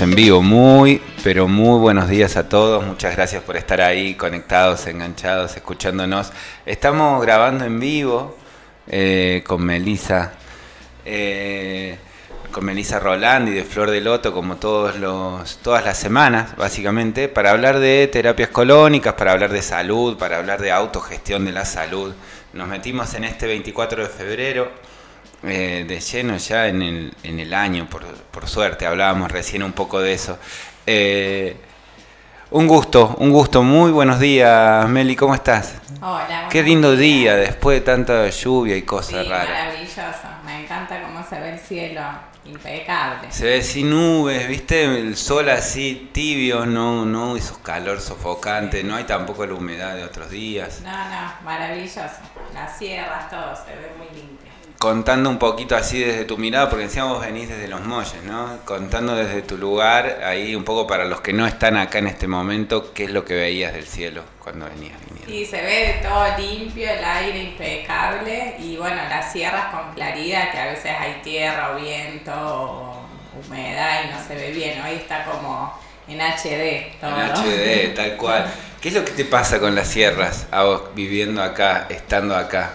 en vivo. Muy, pero muy buenos días a todos. Muchas gracias por estar ahí conectados, enganchados, escuchándonos. Estamos grabando en vivo eh, con Melisa. Eh, con Melissa Roland y de Flor de Loto, como todos los, todas las semanas, básicamente, para hablar de terapias colónicas, para hablar de salud, para hablar de autogestión de la salud. Nos metimos en este 24 de febrero eh, de lleno ya en el, en el año, por, por, suerte, hablábamos recién un poco de eso. Eh, un gusto, un gusto. Muy buenos días, Meli, ¿cómo estás? Hola. Qué lindo día después de tanta lluvia y cosas sí, raras. Maravilloso, me encanta cómo se ve el cielo, impecable. Se ve sin nubes, ¿viste? El sol así tibio, no, no esos calor sofocante, no hay tampoco la humedad de otros días. No, no, maravilloso. Las sierras, todo se ve muy limpio contando un poquito así desde tu mirada, porque encima vos venís desde los molles, ¿no? Contando desde tu lugar, ahí un poco para los que no están acá en este momento, ¿qué es lo que veías del cielo cuando venías viniendo? Y se ve todo limpio, el aire impecable y bueno, las sierras con claridad, que a veces hay tierra o viento o humedad y no se ve bien, hoy está como en HD todo. En HD, tal cual. ¿Qué es lo que te pasa con las sierras, a vos viviendo acá, estando acá?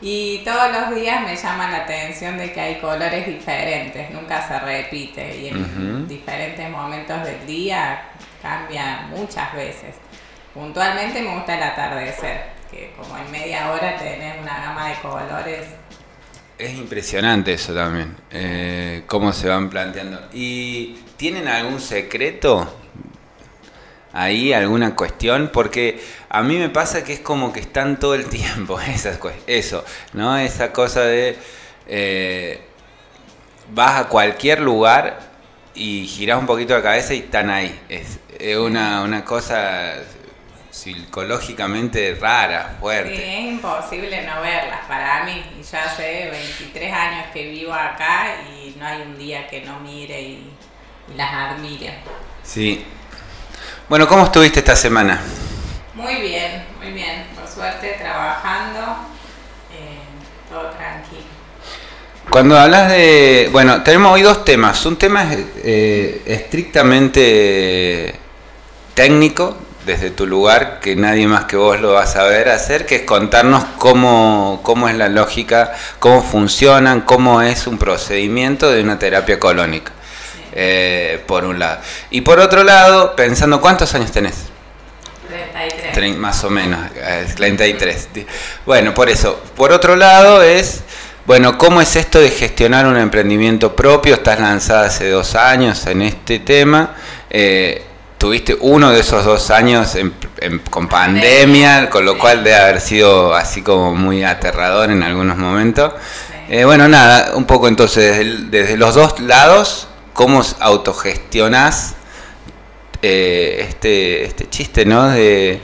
Y todos los días me llama la atención de que hay colores diferentes, nunca se repite y en diferentes momentos del día cambia muchas veces. Puntualmente me gusta el atardecer, que como en media hora tenés una gama de colores. Es impresionante eso también, eh, cómo se van planteando. ¿Y tienen algún secreto ahí alguna cuestión, porque a mí me pasa que es como que están todo el tiempo, esas, eso, ¿no? Esa cosa de eh, vas a cualquier lugar y girás un poquito la cabeza y están ahí. Es, una, una cosa psicológicamente rara, fuerte. Sí, es imposible no verlas. Para mí, ya hace 23 años que vivo acá y no hay un día que no mire y, y las admire. Sí, bueno, ¿cómo estuviste esta semana? Muy bien, muy bien. Por suerte, trabajando, eh, todo tranquilo. Cuando hablas de... Bueno, tenemos hoy dos temas. Un tema eh, estrictamente técnico, desde tu lugar, que nadie más que vos lo va a saber hacer, que es contarnos cómo, cómo es la lógica, cómo funcionan, cómo es un procedimiento de una terapia colónica. Eh, por un lado. Y por otro lado, pensando, ¿cuántos años tenés? 33. más o menos, 33. Eh, bueno, por eso. Por otro lado es, bueno, ¿cómo es esto de gestionar un emprendimiento propio? Estás lanzada hace dos años en este tema. Eh, tuviste uno de esos dos años con pandemia, con lo cual debe haber sido así como muy aterrador en algunos momentos. bueno, nada, un poco entonces desde los dos lados, cómo autogestionás eh, este, este chiste, ¿no? De,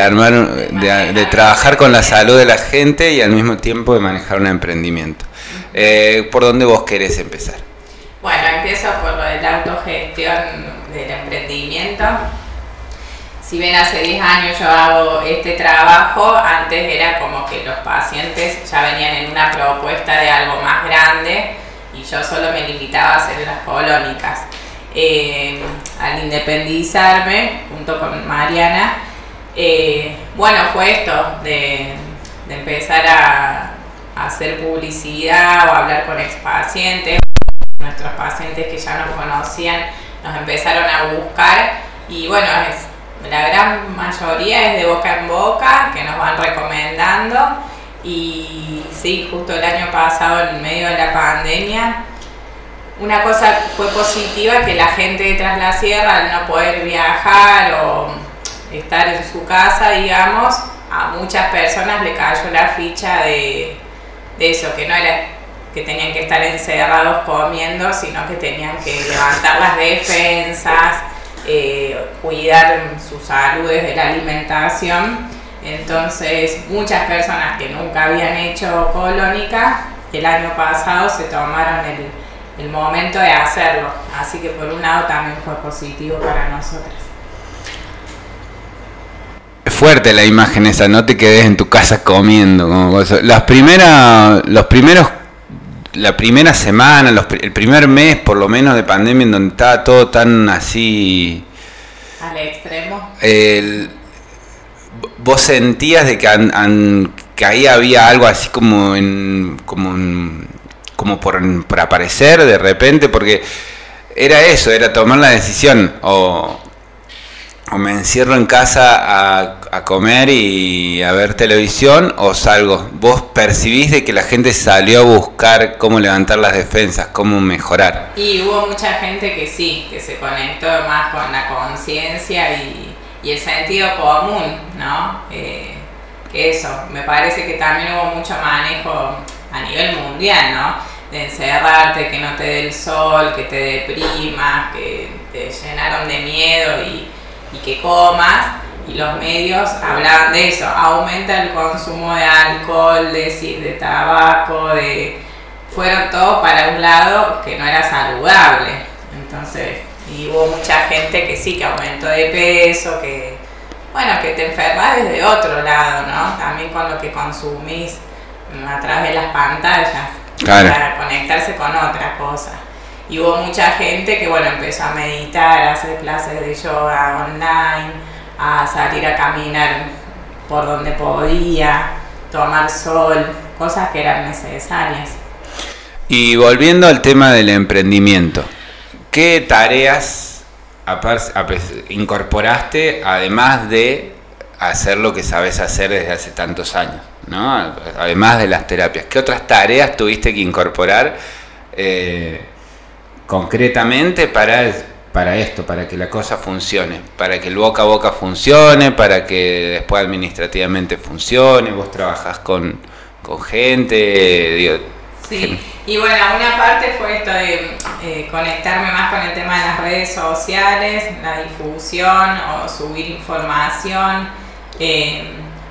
armar, de, trabajar con la salud de la gente y al mismo tiempo de manejar un emprendimiento. Eh, ¿Por dónde vos querés empezar? Bueno, empiezo por lo de la autogestión del emprendimiento. Si bien hace 10 años yo hago este trabajo, antes era como que los pacientes ya venían en una propuesta de algo más grande y yo solo me limitaba a hacer las colónicas. Eh, al independizarme, junto con Mariana, eh, bueno, fue esto de, empezar a, hacer publicidad o hablar con ex pacientes, nuestros pacientes que ya nos conocían nos empezaron a buscar y bueno, la gran mayoría es de boca en boca, que nos van recomendando y sí, justo el año pasado, en medio de la pandemia, una cosa fue positiva que la gente de Tras la Sierra, al no poder viajar o estar en su casa, digamos, a muchas personas le cayó la ficha de, eso, que no era que tenían que estar encerrados comiendo, sino que tenían que levantar las defensas, eh, cuidar su salud desde la alimentación entonces, muchas personas que nunca habían hecho colónica, el año pasado se tomaron el, momento de hacerlo. Así que por un lado también fue positivo para nosotras. Es fuerte la imagen esa, no te quedes en tu casa comiendo. Como las primeras, los primeros la primera semana, el primer mes por lo menos de pandemia en donde estaba todo tan así... Al extremo. Vos sentías de que, ahí había algo así como en... Como, como por, aparecer de repente, porque era eso, era tomar la decisión o o me encierro en casa a, comer y a ver televisión o salgo. ¿Vos percibís de que la gente salió a buscar cómo levantar las defensas, cómo mejorar? Y hubo mucha gente que sí, que se conectó más con la conciencia y, el sentido común, ¿no? Eh, que eso, me parece que también hubo mucho manejo a nivel mundial, ¿no? De encerrarte, que no te dé el sol, que te deprimas, que te llenaron de miedo y y que comas, y los medios hablaban de eso, aumenta el consumo de alcohol, de, de tabaco, de fueron todos para un lado que no era saludable. Entonces, y hubo mucha gente que sí, que aumentó de peso, que, bueno, que te enfermas desde otro lado, ¿no? También con lo que consumís a través de las pantallas, para conectarse con otra cosa. Y hubo mucha gente que, bueno, empezó a meditar, a hacer clases de yoga online, a salir a caminar por donde podía, tomar sol, cosas que eran necesarias. Y volviendo al tema del emprendimiento, ¿qué tareas incorporaste además de hacer lo que sabes hacer desde hace tantos años? ¿no? Además de las terapias, ¿qué otras tareas tuviste que incorporar? Eh, concretamente para, para esto, para que la cosa funcione, para que el boca a boca funcione, para que después administrativamente funcione, vos trabajás con, con gente. Sí, y bueno, una parte fue esto de eh, conectarme más con el tema de las redes sociales, la difusión o subir información. Eh,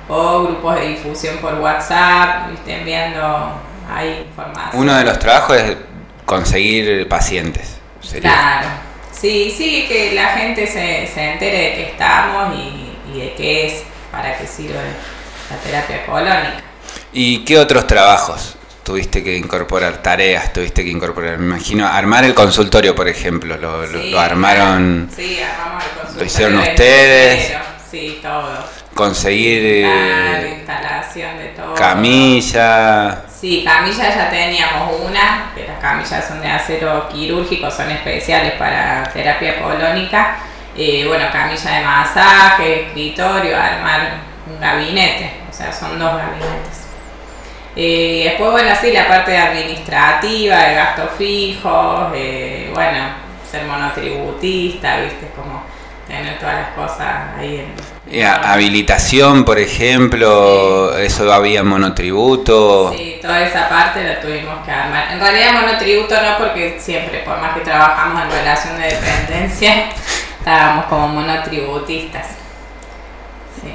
o grupos de difusión por WhatsApp, ¿viste? enviando ahí información. Uno de los trabajos es conseguir pacientes. Claro, sí, sí, que la gente se, se entere de que estamos y, de qué es, para qué sirve la terapia colónica. ¿Y qué otros trabajos tuviste que incorporar? Tareas tuviste que incorporar. Me imagino, armar el consultorio, por ejemplo, lo, lo, armaron. Sí, armamos el consultorio. Lo hicieron ustedes. Sí, todo. Conseguir. La eh, instalación de todo. Camilla. Sí, camillas ya teníamos una, que las camillas son de acero quirúrgico, son especiales para terapia colónica. Eh, bueno, camilla de masaje, escritorio, armar un gabinete, o sea, son dos gabinetes. Eh, después, bueno, sí, la parte administrativa, de gastos fijos, eh, bueno, ser monotributista, viste, como tener todas las cosas ahí en habilitación, por ejemplo, eso había monotributo. Sí, toda esa parte la tuvimos que armar. En realidad monotributo no porque siempre, por más que trabajamos en relación de dependencia, estábamos como monotributistas. Sí.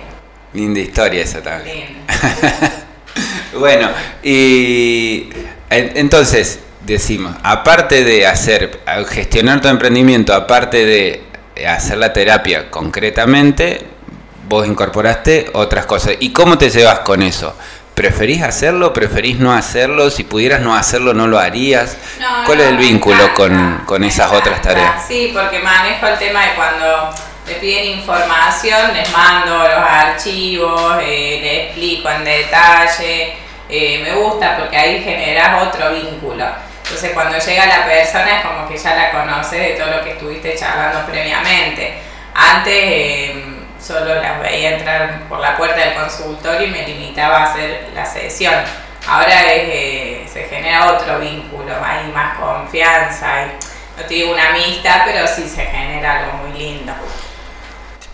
Linda historia esa también. bueno, y entonces decimos, aparte de hacer, gestionar tu emprendimiento, aparte de hacer la terapia concretamente, vos incorporaste otras cosas. ¿Y cómo te llevas con eso? ¿Preferís hacerlo? ¿Preferís no hacerlo? Si pudieras no hacerlo, ¿no lo harías? ¿Cuál es el vínculo con, esas otras tareas? Sí, porque manejo el tema de cuando te piden información, les mando los archivos, eh, les explico en detalle. Eh, me gusta porque ahí generas otro vínculo. Entonces cuando llega la persona es como que ya la conoces de todo lo que estuviste charlando previamente. Antes... Eh, solo las veía entrar por la puerta del consultorio y me limitaba a hacer la sesión. Ahora es, se genera otro vínculo, hay más confianza, no te digo una amistad, pero sí se genera algo muy lindo.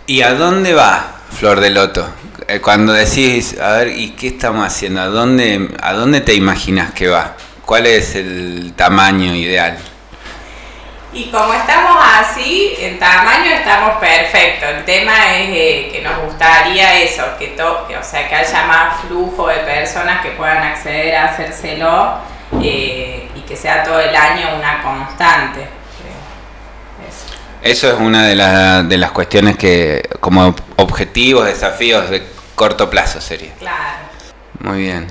¿Y a dónde va Flor de Loto? Eh, cuando decís, a ver, ¿y qué estamos haciendo? ¿A dónde, a dónde te imaginas que va? ¿Cuál es el tamaño ideal? Y como estamos así, en tamaño estamos perfectos. El tema es eh, que nos gustaría eso, que, o sea, que haya más flujo de personas que puedan acceder a hacérselo eh, y que sea todo el año una constante. Eso, es una de, de las cuestiones que, como objetivos, desafíos de corto plazo sería. Claro. Muy bien.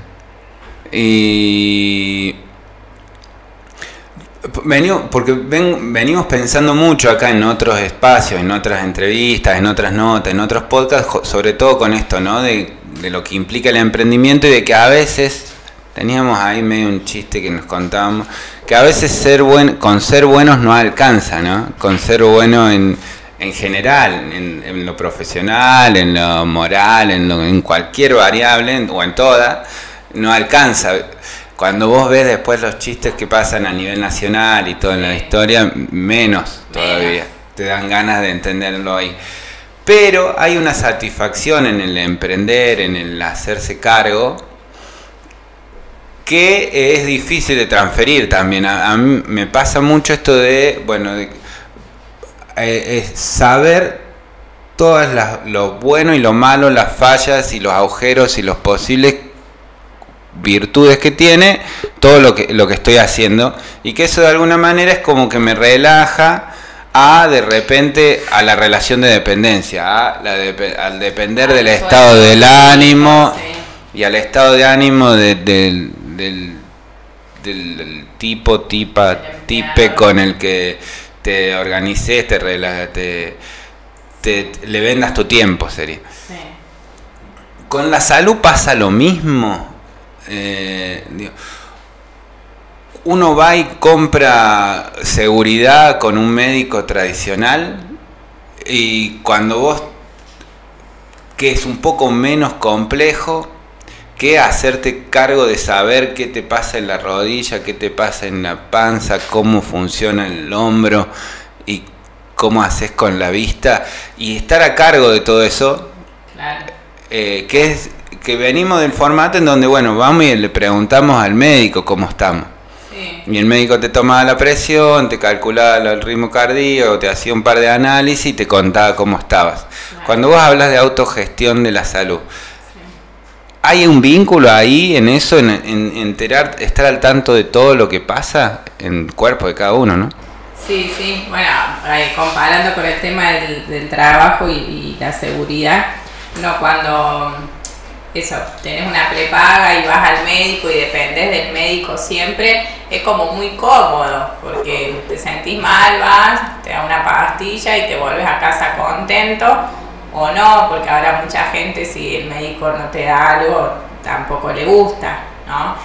Y Venimos, porque ven, venimos pensando mucho acá en otros espacios, en otras entrevistas, en otras notas, en otros podcasts, sobre todo con esto, ¿no? De, de lo que implica el emprendimiento y de que a veces, teníamos ahí medio un chiste que nos contábamos, que a veces ser buen, con ser buenos no alcanza, ¿no? Con ser bueno en, en general, en, lo profesional, en lo moral, en, en cualquier variable o en toda, no alcanza. Cuando vos ves después los chistes que pasan a nivel nacional y toda la historia, menos todavía. Te dan ganas de entenderlo ahí. Pero hay una satisfacción en el emprender, en el hacerse cargo, que es difícil de transferir también. A, mí me pasa mucho esto de, bueno, de, eh, saber todas las, lo bueno y lo malo, las fallas y los agujeros y los posibles virtudes que tiene todo lo que, lo que estoy haciendo. Y que eso de alguna manera es como que me relaja a de repente a la relación de dependencia, a la al depender del estado del ánimo y al estado de ánimo del, del, tipo, tipa, tipe con el que te organices, te, te, te, le vendas tu tiempo, sería. Con la salud pasa lo mismo. Eh, uno va y compra seguridad con un médico tradicional y cuando vos, que es un poco menos complejo, que hacerte cargo de saber qué te pasa en la rodilla, qué te pasa en la panza, cómo funciona el hombro y cómo haces con la vista y estar a cargo de todo eso, eh, que es que venimos del formato en donde, bueno, vamos y le preguntamos al médico cómo estamos. Y el médico te tomaba la presión, te calculaba el ritmo cardíaco, te hacía un par de análisis y te contaba cómo estabas. Cuando vos hablas de autogestión de la salud, ¿hay un vínculo ahí en eso, en, enterar, estar al tanto de todo lo que pasa en el cuerpo de cada uno, no? Sí, sí, bueno, eh, comparando con el tema del, trabajo y, y la seguridad, no cuando eso, tenés una prepaga y vas al médico y dependes del médico siempre, es como muy cómodo, porque te sentís mal, vas, te da una pastilla y te vuelves a casa contento, o no, porque ahora mucha gente si el médico no te da algo, tampoco le gusta, ¿no?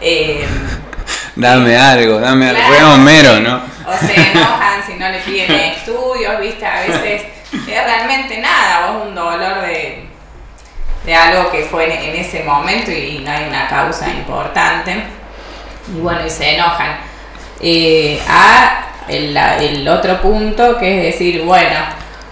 Eh, dame algo, dame algo, fue mero, ¿no? O se enojan si no le piden estudios, viste, a veces es realmente nada, vos un dolor de de algo que fue en, ese momento y, no hay una causa importante. Y bueno, y se enojan. Eh, a el, otro punto que es decir, bueno,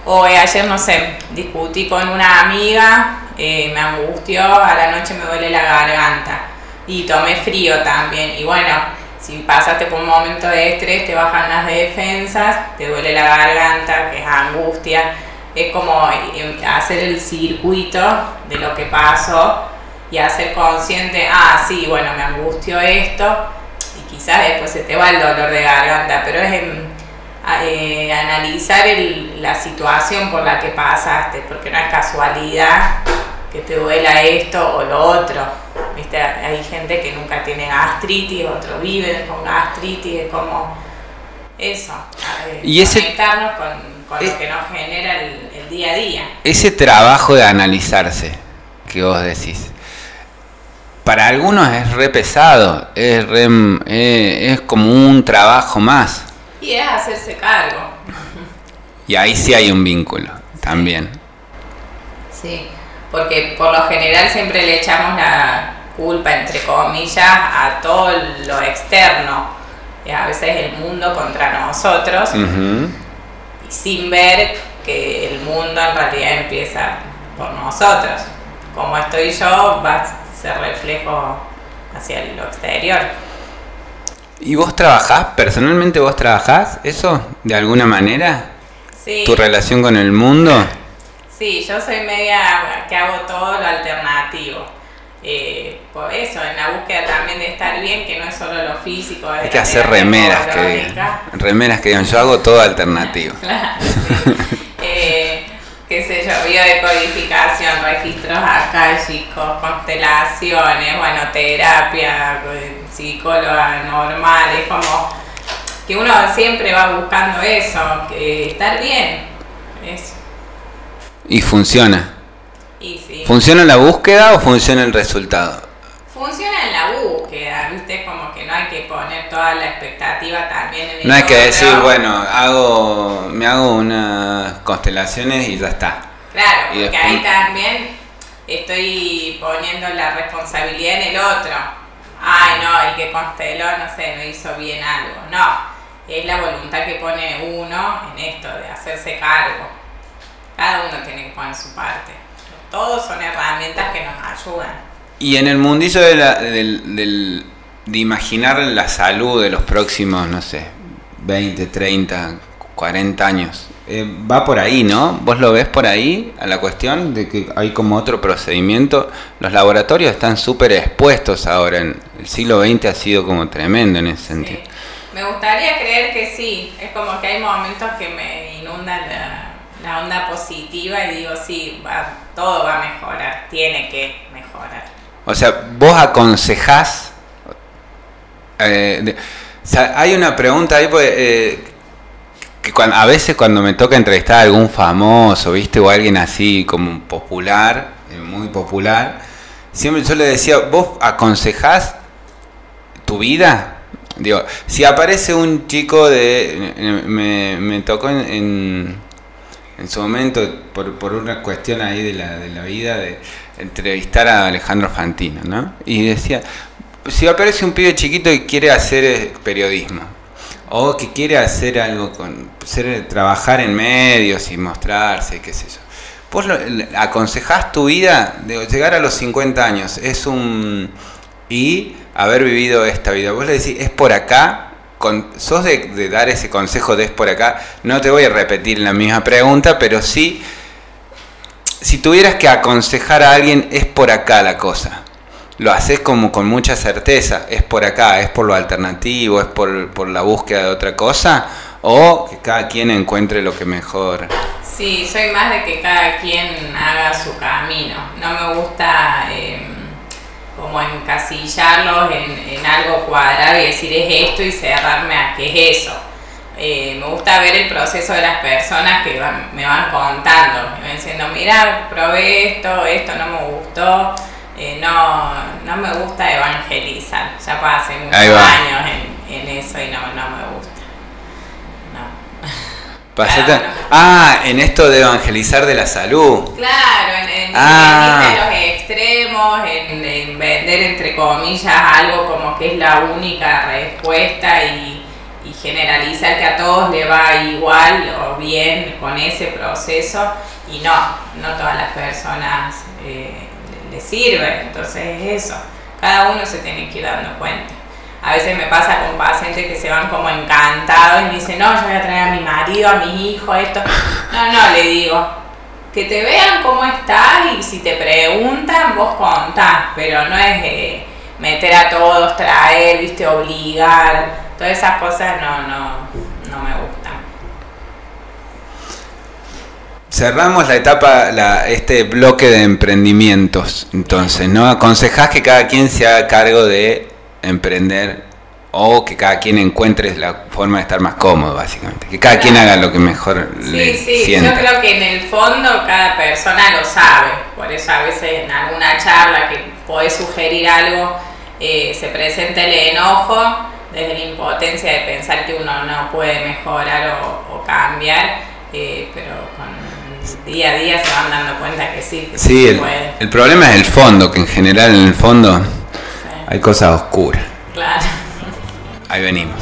hoy ayer no sé, discutí con una amiga, eh, me angustió, a la noche me duele la garganta y tomé frío también. Y bueno, si pasaste por un momento de estrés, te bajan las defensas, te duele la garganta, que es angustia es como eh, hacer el circuito de lo que pasó y hacer consciente, ah, sí, bueno, me angustió esto y quizás después se te va el dolor de garganta, pero es eh, analizar la situación por la que pasaste, porque no es casualidad que te duela esto o lo otro. ¿Viste? Hay gente que nunca tiene gastritis, otros viven con gastritis, es como eso, eh, y ese, conectarnos con con lo que nos genera el, día a día. Ese trabajo de analizarse que vos decís, para algunos es re pesado, es, eh, es como un trabajo más. Y es hacerse cargo. Y ahí sí hay un vínculo también. Sí, porque por lo general siempre le echamos la culpa, entre comillas, a todo lo externo. Y a veces el mundo contra nosotros sin ver que el mundo en realidad empieza por nosotros. Como estoy yo, va a ser reflejo hacia lo exterior. ¿Y vos trabajás, personalmente vos trabajás eso de alguna manera? Sí. ¿Tu relación con el mundo? Sí, yo soy media que hago todo lo alternativo. Eh, por eso, en la búsqueda también de estar bien, que no es solo lo físico. Hay que hacer remeras que digan. Remeras que digan, yo hago todo alternativo. claro, eh, qué sé yo, biodecodificación, registros chicos, constelaciones, bueno, terapia, psicóloga normal, es como que uno siempre va buscando eso, que estar bien. Eso. Y funciona. Y sí. ¿Funciona la búsqueda o funciona el resultado? Funciona en la búsqueda, ¿viste? Como que no hay que poner toda la expectativa también en el No hay que decir, bueno, hago, me hago unas constelaciones y ya está. Claro, y porque después- ahí también estoy poniendo la responsabilidad en el otro. Ay, no, el que consteló, no sé, no hizo bien algo. No, es la voluntad que pone uno en esto de hacerse cargo. Cada uno tiene que poner su parte. Todos son herramientas que nos ayudan. Y en el mundillo de, la- de imaginar la salud de los próximos, no sé, 20, 30, 40 años, eh, va por ahí, ¿no? ¿Vos lo ves por ahí a la cuestión de que hay como otro procedimiento? Los laboratorios están súper expuestos ahora, en el siglo XX ha sido como tremendo en ese sentido. Sí. Me gustaría creer que sí. Es como que hay momentos que me inundan la, la onda positiva y digo, sí, va- todo va a mejorar, tiene que mejorar. O sea, vos aconsejás. eh, de- o sea, hay una pregunta ahí, pues, eh, que cuan- a veces cuando me toca entrevistar a algún famoso, ¿viste? O alguien así como popular, eh, muy popular, siempre yo le decía, ¿vos aconsejás tu vida? Digo, si aparece un chico de. Me, me tocó en, en, en su momento, por, por una cuestión ahí de la, de la vida, de entrevistar a Alejandro Fantino, ¿no? Y decía, si aparece un pibe chiquito que quiere hacer eh, periodismo, o que quiere hacer algo con. Ser, trabajar en medios y mostrarse, qué sé yo. ¿Vos lo- aconsejás tu vida? de llegar a los 50 años, es un. y haber vivido esta vida. Vos le decís, es por acá. Con, sos de, de dar ese consejo de es por acá. No te voy a repetir la misma pregunta, pero sí si tuvieras que aconsejar a alguien, es por acá la cosa. Lo haces como con mucha certeza, es por acá, es por lo alternativo, es por, por la búsqueda de otra cosa, o que cada quien encuentre lo que mejor. Sí, soy más de que cada quien haga su camino. No me gusta eh, como encasillarlos en, en algo cuadrado y decir es esto y cerrarme a qué es eso. Eh, me gusta ver el proceso de las personas que van- me van contando, me van diciendo, mira, probé esto, esto no me gustó, eh, no, no me gusta evangelizar, ya pasé muchos años en, en eso y no, no me gusta. No. Pasate-. Ah, en esto de evangelizar de la salud. Claro, en, en, Ah. en los extremos, en, en vender entre comillas algo como que es la única respuesta y, y generalizar que a todos le va igual o bien con ese proceso y no, no todas las personas eh, le sirve, entonces es eso, cada uno se tiene que ir dando cuenta. A veces me pasa con pacientes que se van como encantados y me dicen, no, yo voy a traer a mi marido, a mi hijo, esto. No, no, le digo, que te vean cómo estás y si te preguntan, vos contás, pero no es eh, meter a todos, traer, viste, obligar, todas esas cosas no, no, no me gustan. Cerramos la etapa, la, este bloque de emprendimientos. Entonces, ¿no? Aconsejás que cada quien se haga cargo de emprender o que cada quien encuentre la forma de estar más cómodo, básicamente. Que cada quien haga lo que mejor le Sí, sí, yo creo que en el fondo cada persona lo sabe, por eso a veces en alguna charla que podés sugerir algo, eh, se presenta el enojo desde la impotencia de pensar que uno no puede mejorar o, o cambiar, eh, pero con día a día se van dando cuenta que sí, que sí, el, puede. el problema es el fondo, que en general en el fondo Sí, hay cosas oscuras. claro. Ahí venimos.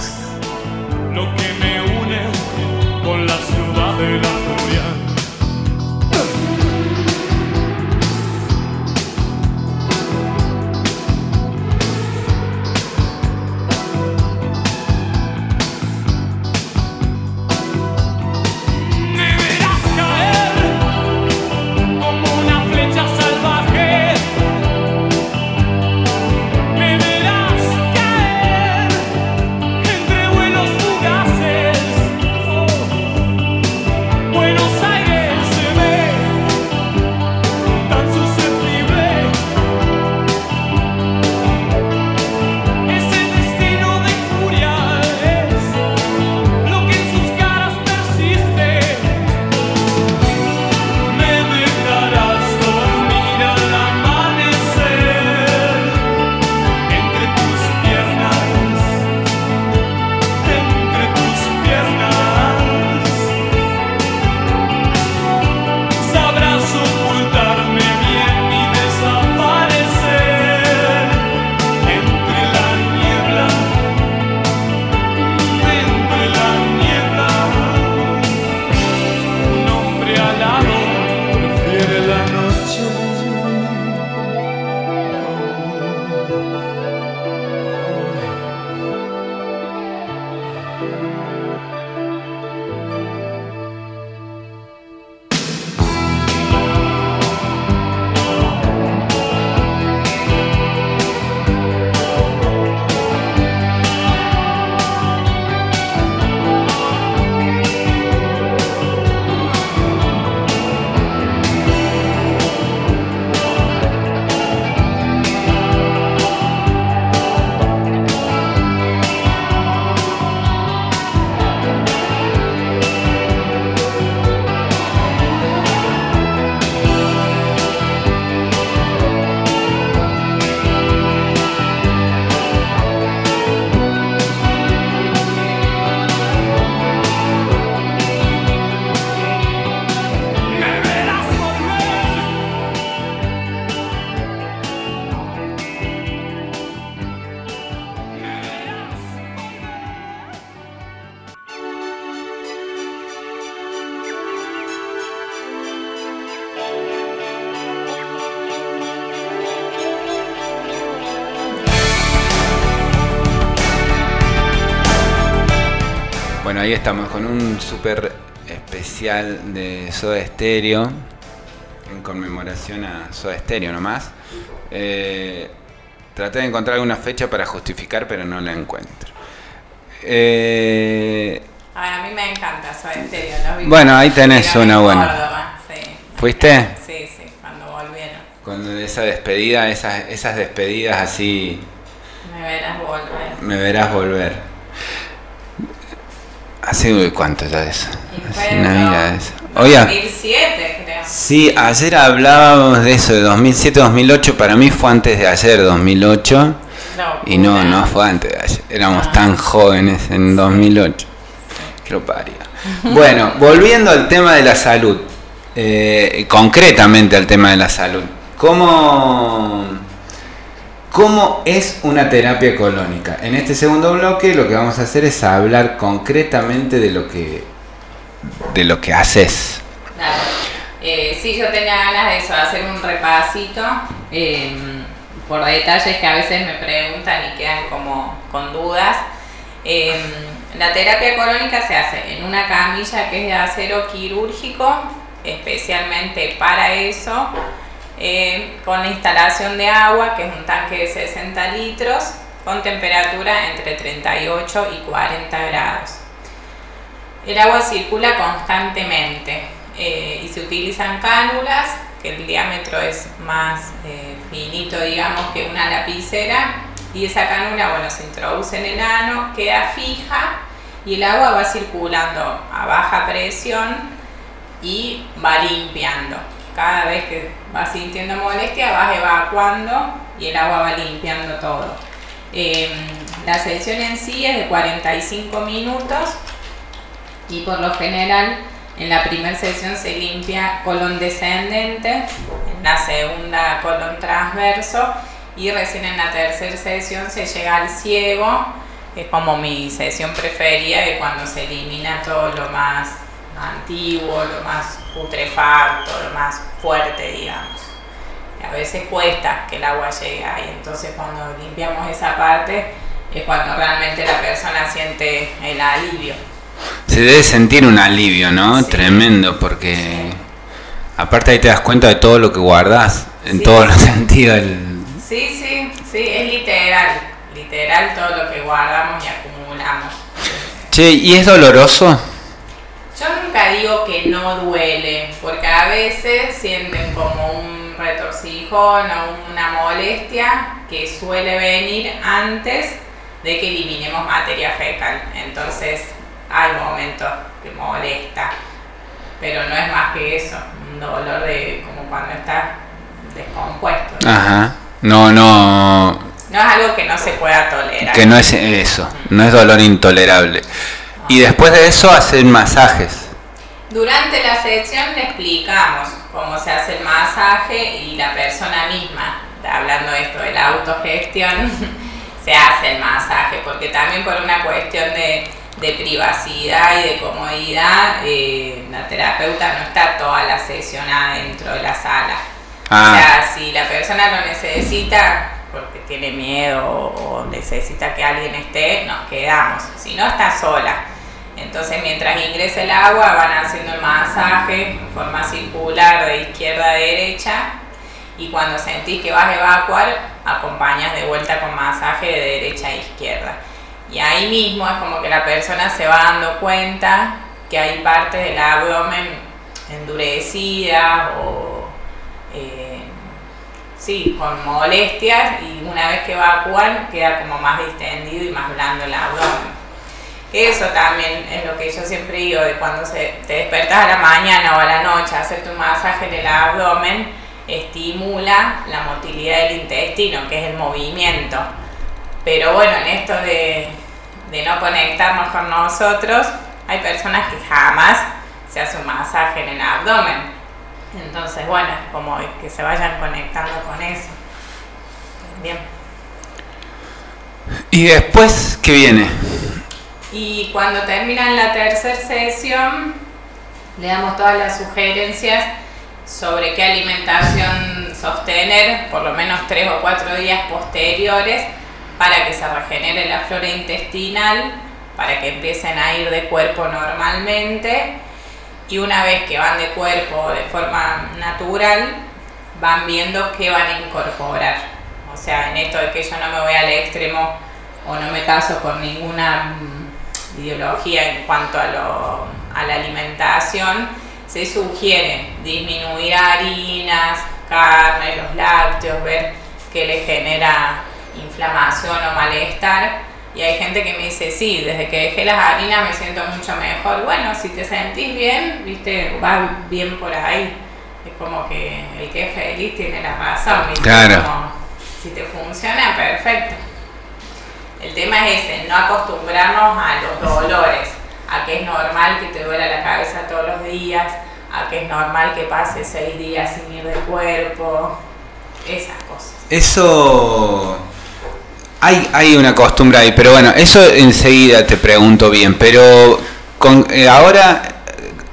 Bueno, ahí estamos con un súper especial de Soda Stereo, en conmemoración a Soda Stereo nomás. Eh, traté de encontrar alguna fecha para justificar, pero no la encuentro. Eh, a mí me encanta Soda Stereo. los Bueno, ahí tenés cuando una en buena. Córdoba, sí. ¿Fuiste? Sí, sí, cuando volvieron. Con esa despedida, esas, esas despedidas así, Me verás volver. me verás volver. Hace cuánto ya. Y Hace. Oye, 2007, creo. sí, ayer hablábamos de eso, de 2007-2008. Para mí fue antes de ayer, 2008. Y no, no fue antes de ayer. Éramos Ah. tan jóvenes en 2008. Que lo paría. Bueno, volviendo al tema de la salud. eh, concretamente al tema de la salud. ¿Cómo, ¿Cómo es una terapia colónica? En este segundo bloque lo que vamos a hacer es hablar concretamente de lo que, de lo que haces. Claro. Eh, sí, yo tenía ganas de eso, hacer un repasito eh, por detalles que a veces me preguntan y quedan como con dudas. Eh, la terapia colónica se hace en una camilla que es de acero quirúrgico, especialmente para eso, eh, con la instalación de agua, que es un tanque de 60 litros, con temperatura entre 38 y 40 grados. El agua circula constantemente eh, y se utilizan cánulas, que el diámetro es más eh, finito, digamos, que una lapicera, y esa cánula, bueno, se introduce en el ano, queda fija y el agua va circulando a baja presión y va limpiando. Cada vez que vas sintiendo molestia, vas evacuando y el agua va limpiando todo. Eh, la sesión en sí es de 45 minutos y por lo general en la primera sesión se limpia colon descendente, en la segunda colon transverso y recién en la tercera sesión se llega al ciego, que es como mi sesión preferida de cuando se elimina todo lo más antiguo, lo más putrefacto, lo más fuerte, digamos. Y a veces cuesta que el agua llegue ahí, entonces cuando limpiamos esa parte es cuando realmente la persona siente el alivio. Se debe sentir un alivio, ¿no? Sí. Tremendo, porque aparte ahí te das cuenta de todo lo que guardas, en Sí. todos los sentidos. el- Sí, sí, sí, es literal, literal todo lo que guardamos y acumulamos. Che, ¿y es doloroso? Nunca digo que no duele, porque a veces sienten como un retorcijón o una molestia que suele venir antes de que eliminemos materia fecal. Entonces hay momentos que molesta, pero no es más que eso, un dolor de como cuando estás descompuesto. ¿no? Ajá. No, no, No es algo que no se pueda tolerar. que no es eso, no es dolor intolerable. Y después de eso hacen masajes. Durante la sección le explicamos cómo se hace el masaje y la persona misma, hablando de esto de la autogestión, se hace el masaje, porque también por una cuestión de, de privacidad y de comodidad, eh, la terapeuta no está toda la sesión adentro de la sala. Ah. O sea, si la persona lo necesita porque tiene miedo o necesita que alguien esté, nos quedamos. Si no, está sola. Entonces, mientras ingresa el agua, van haciendo el masaje en forma circular de izquierda a derecha. Y cuando sentís que vas a evacuar, acompañas de vuelta con masaje de derecha a izquierda. Y ahí mismo es como que la persona se va dando cuenta que hay partes del abdomen endurecidas o eh, sí, con molestias y una vez que evacúan queda como más distendido y más blando el abdomen. Eso también es lo que yo siempre digo, de cuando te despertas a la mañana o a la noche hacer tu masaje en el abdomen, estimula la motilidad del intestino, que es el movimiento. Pero bueno, en esto de, de no conectarnos con nosotros, hay personas que jamás se hace un masaje en el abdomen. Entonces, bueno, es como que se vayan conectando con eso. Bien. ¿Y después qué viene? Y cuando terminan la tercera sesión, le damos todas las sugerencias sobre qué alimentación sostener por lo menos tres o cuatro días posteriores para que se regenere la flora intestinal para que empiecen a ir de cuerpo normalmente y una vez que van de cuerpo de forma natural, van viendo qué van a incorporar. O sea, en esto de que yo no me voy al extremo o no me caso con ninguna ideología en cuanto a, lo, a la alimentación, se sugiere disminuir harinas, carne, los lácteos, ver qué le genera inflamación o malestar. Y hay gente que me dice, sí, desde que dejé las harinas me siento mucho mejor. Bueno, si te sentís bien, viste, va bien por ahí. Es como que el que es feliz tiene la razón. ¿viste? Claro. Como, si te funciona, perfecto. El tema es ese, no acostumbrarnos a los dolores, a que es normal que te duela la cabeza todos los días, a que es normal que pases seis días sin ir de cuerpo, esas cosas. Eso... Hay, hay una costumbre ahí, pero bueno, eso enseguida te pregunto bien, pero con, eh, ahora,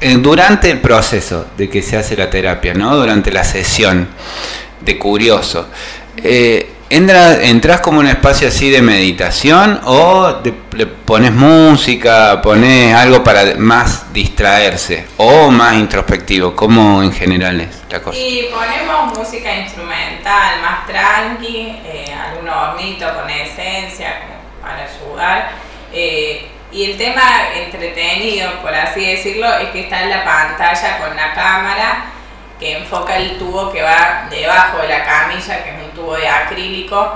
eh, durante el proceso de que se hace la terapia, ¿no? Durante la sesión de curioso, eh, entra- ¿entras como un espacio así de meditación o de- le pones música, pones algo para más distraerse o más introspectivo? ¿Cómo en general es la cosa? Y ponemos música instrumental más tranqui, eh, algún hornito con esencia para ayudar. eh, y el tema entretenido, por así decirlo, es que está en la pantalla con la cámara que enfoca el tubo que va debajo de la camilla, que es un tubo de acrílico.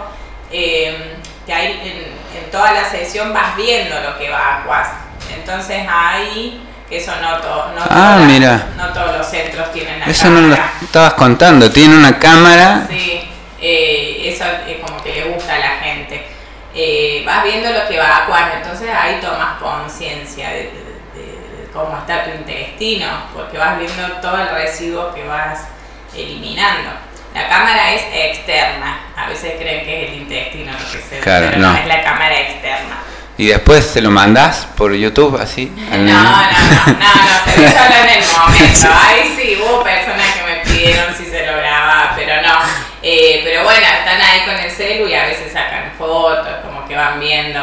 eh, que ahí en, en toda la sesión vas viendo lo que evacuas. Entonces ahí, que eso no, to- no, Ah, todas- mira. no todos los centros tienen la Eso no lo estabas contando, tiene una cámara Sí, eh, eso es como que le gusta a la gente. Eh, vas viendo lo que evacuas, entonces ahí tomas conciencia de cómo está tu intestino, porque vas viendo todo el residuo que vas eliminando. La cámara es externa, a veces creen que es el intestino lo que se ve, Claro, pero no. no. es la cámara externa. y después se lo mandás por YouTube así. No, al no, no, no, no, se ve solo en el momento. Ahí sí, hubo personas que me pidieron si se lo grababa, pero no. Eh, pero bueno, están ahí con el celu y a veces sacan fotos, como que van viendo.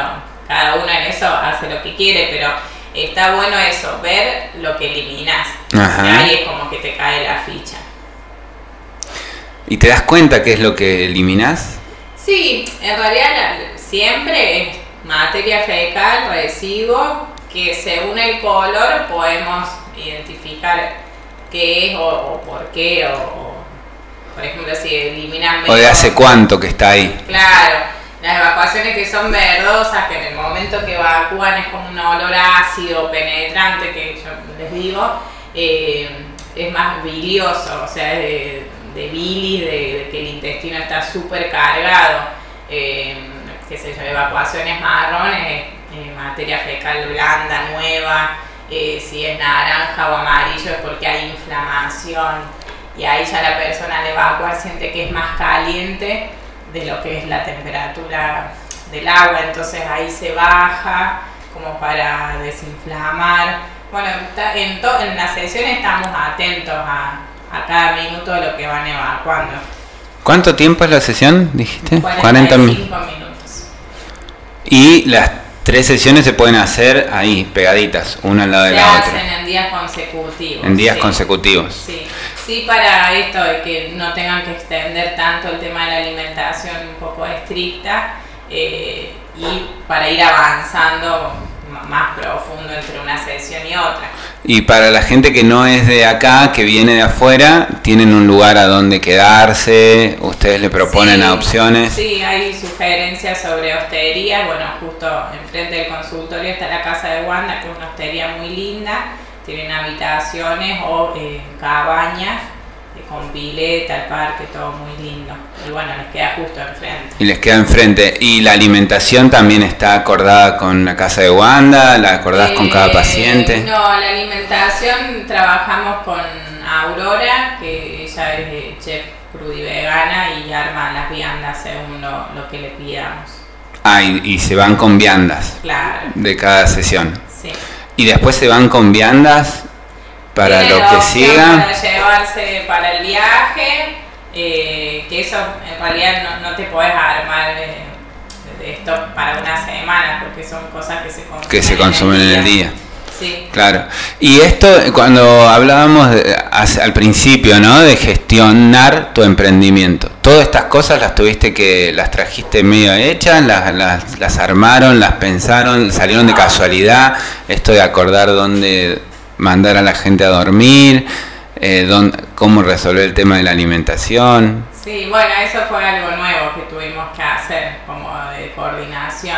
Cada uno en eso hace lo que quiere, pero está bueno eso, ver lo que eliminas. Ahí es como que te cae la ficha. ¿Y te das cuenta qué es lo que eliminás? Sí, en realidad siempre es materia fecal, residuo, que según el color podemos identificar qué es o, o por qué, o, o, por ejemplo si eliminan... ¿O de hace cuánto que está ahí? Claro, las evacuaciones que son verdosas, que en el momento que evacúan es como un olor ácido, penetrante, que yo les digo, eh, es más bilioso, o sea, es de, de bilis, de, que el intestino está súper cargado. Eh, qué sé yo, evacuaciones marrones, eh, materia fecal blanda, nueva, si es naranja o amarillo es porque hay inflamación y ahí ya la persona al evacuar siente que es más caliente de lo que es la temperatura del agua, entonces ahí se baja como para desinflamar. Bueno, en, to- en la sesión estamos atentos a, a cada minuto de lo que van evacuando. ¿Cuánto tiempo es la sesión? Dijiste. 40 45 minutos. Y las tres sesiones se pueden hacer ahí, pegaditas, una al lado de Se la hacen otra. en días consecutivos. En días sí. consecutivos. Sí, sí para esto de que no tengan que extender tanto el tema de la alimentación un poco estricta eh, y para ir avanzando más profundo entre una sesión y otra. Y para la gente que no es de acá, que viene de afuera, tienen un lugar a donde quedarse, ustedes le proponen Sí, opciones. Sí, hay sugerencias sobre hostería. Bueno, justo enfrente del consultorio está la casa de Wanda, que es una hostería muy linda. Tienen habitaciones o eh, cabañas eh, con pileta, el parque, todo muy lindo. Y bueno, les queda justo enfrente. Y les queda enfrente. Y la alimentación también está acordada con la casa de Wanda, la acordás con cada Eh, paciente. No, la alimentación trabajamos con Aurora, que ella es eh, chef crudivegana y arma las viandas según lo, lo que le pidamos. Ah, y, y se van con viandas Claro, de cada sesión. sí. Y después se van con viandas para lo que siga. Para llevarse para el viaje, eh, que eso en realidad no, no te podés armar eh, de esto para una semana, porque son cosas que se consumen, que se consumen en el día. Sí. Claro. Y esto, cuando hablábamos de- al principio, ¿no? De gestionar tu emprendimiento. Todas estas cosas las tuviste que, las trajiste medio hechas, las, las, las armaron, las pensaron, salieron de casualidad. Esto de acordar dónde mandar a la gente a dormir, eh, dónde- cómo resolver el tema de la alimentación. Sí, bueno, eso fue algo nuevo que tuvimos que hacer, como de coordinación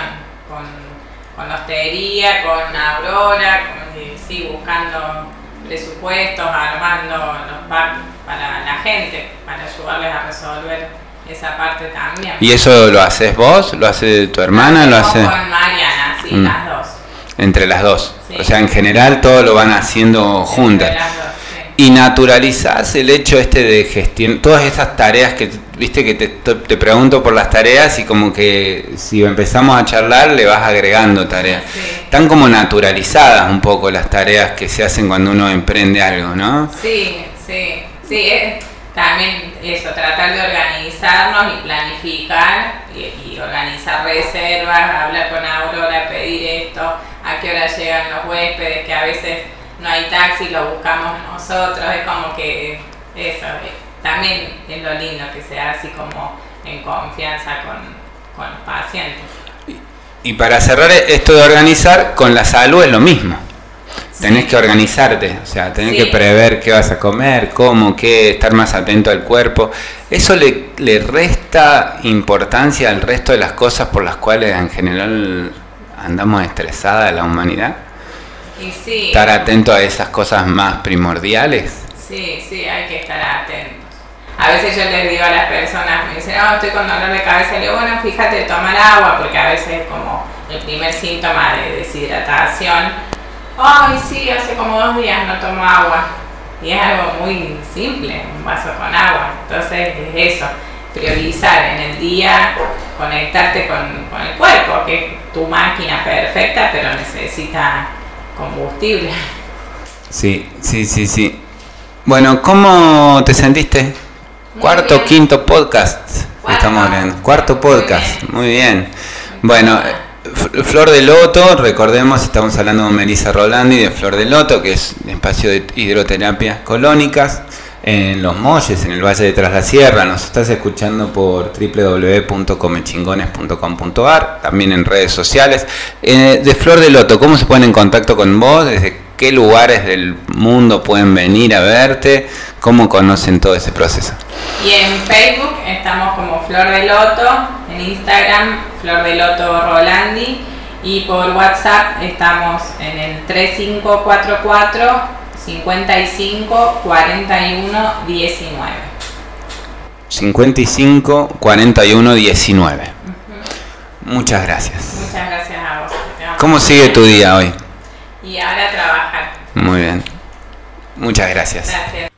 con Aurora, con- y sí, buscando presupuestos, armando los para la gente, para ayudarles a resolver esa parte también. ¿Y eso lo haces vos? ¿Lo hace tu hermana? ¿Lo hace Con Mariana, sí, Mm. las dos. entre las dos? Sí. O sea, en general todo lo van haciendo juntas. Entre las dos, sí. Y naturalizás el hecho este de gestión, todas esas tareas que, viste que te, te pregunto por las tareas y como que si empezamos a charlar le vas agregando tareas. Sí. Están como naturalizadas un poco las tareas que se hacen cuando uno emprende algo, ¿no? Sí, sí, sí, es también eso, tratar de organizarnos y planificar y, y organizar reservas, hablar con Aurora, pedir esto, a qué hora llegan los huéspedes, que a veces no hay taxi, lo buscamos nosotros, es como que eh, también es lo lindo que sea así como en confianza con, con los pacientes. Y para cerrar esto de organizar, con la salud es lo mismo. Tenés que organizarte, o sea, tenés Sí. que prever qué vas a comer, cómo, qué, estar más atento al cuerpo. ¿Eso le, le resta importancia al resto de las cosas por las cuales en general andamos estresada la humanidad? Y sí, Estar atento a esas cosas más primordiales. Sí, sí, hay que estar atentos. A veces yo les digo a las personas, me dicen, no, estoy con dolor de cabeza, le digo, bueno, fíjate, tomar agua, porque a veces es como el primer síntoma de deshidratación. Ay, sí, hace como dos días no tomo agua. Y es algo muy simple, un vaso con agua. Entonces es eso, priorizar en el día, conectarte con, con el cuerpo, que es tu máquina perfecta, pero necesita combustible. Sí, sí, sí, sí. Bueno, ¿cómo te sentiste? Muy Cuarto, bien. quinto podcast. Estamos viendo. Cuarto Muy podcast. bien. Muy bien. Bueno, Flor de Loto, recordemos, estamos hablando con Melissa Rolandi de Flor de Loto, que es un espacio de hidroterapias colónicas en Los Molles, en el Valle de Tras la Sierra. Nos estás escuchando por www.comechingones.com.ar, también en redes sociales. Eh, de Flor de Loto, ¿cómo se ponen en contacto con vos? ¿Desde qué lugares del mundo pueden venir a verte? ¿Cómo conocen todo ese proceso? Y en Facebook estamos como Flor de Loto, en Instagram Flor de Loto Rolandi y por WhatsApp estamos en el 3544 55 41 19. 55 41 19. Muchas gracias. Muchas gracias a vos. ¿Cómo sigue tu día hoy? Y ahora trabajar. Muy bien. Muchas gracias. Gracias.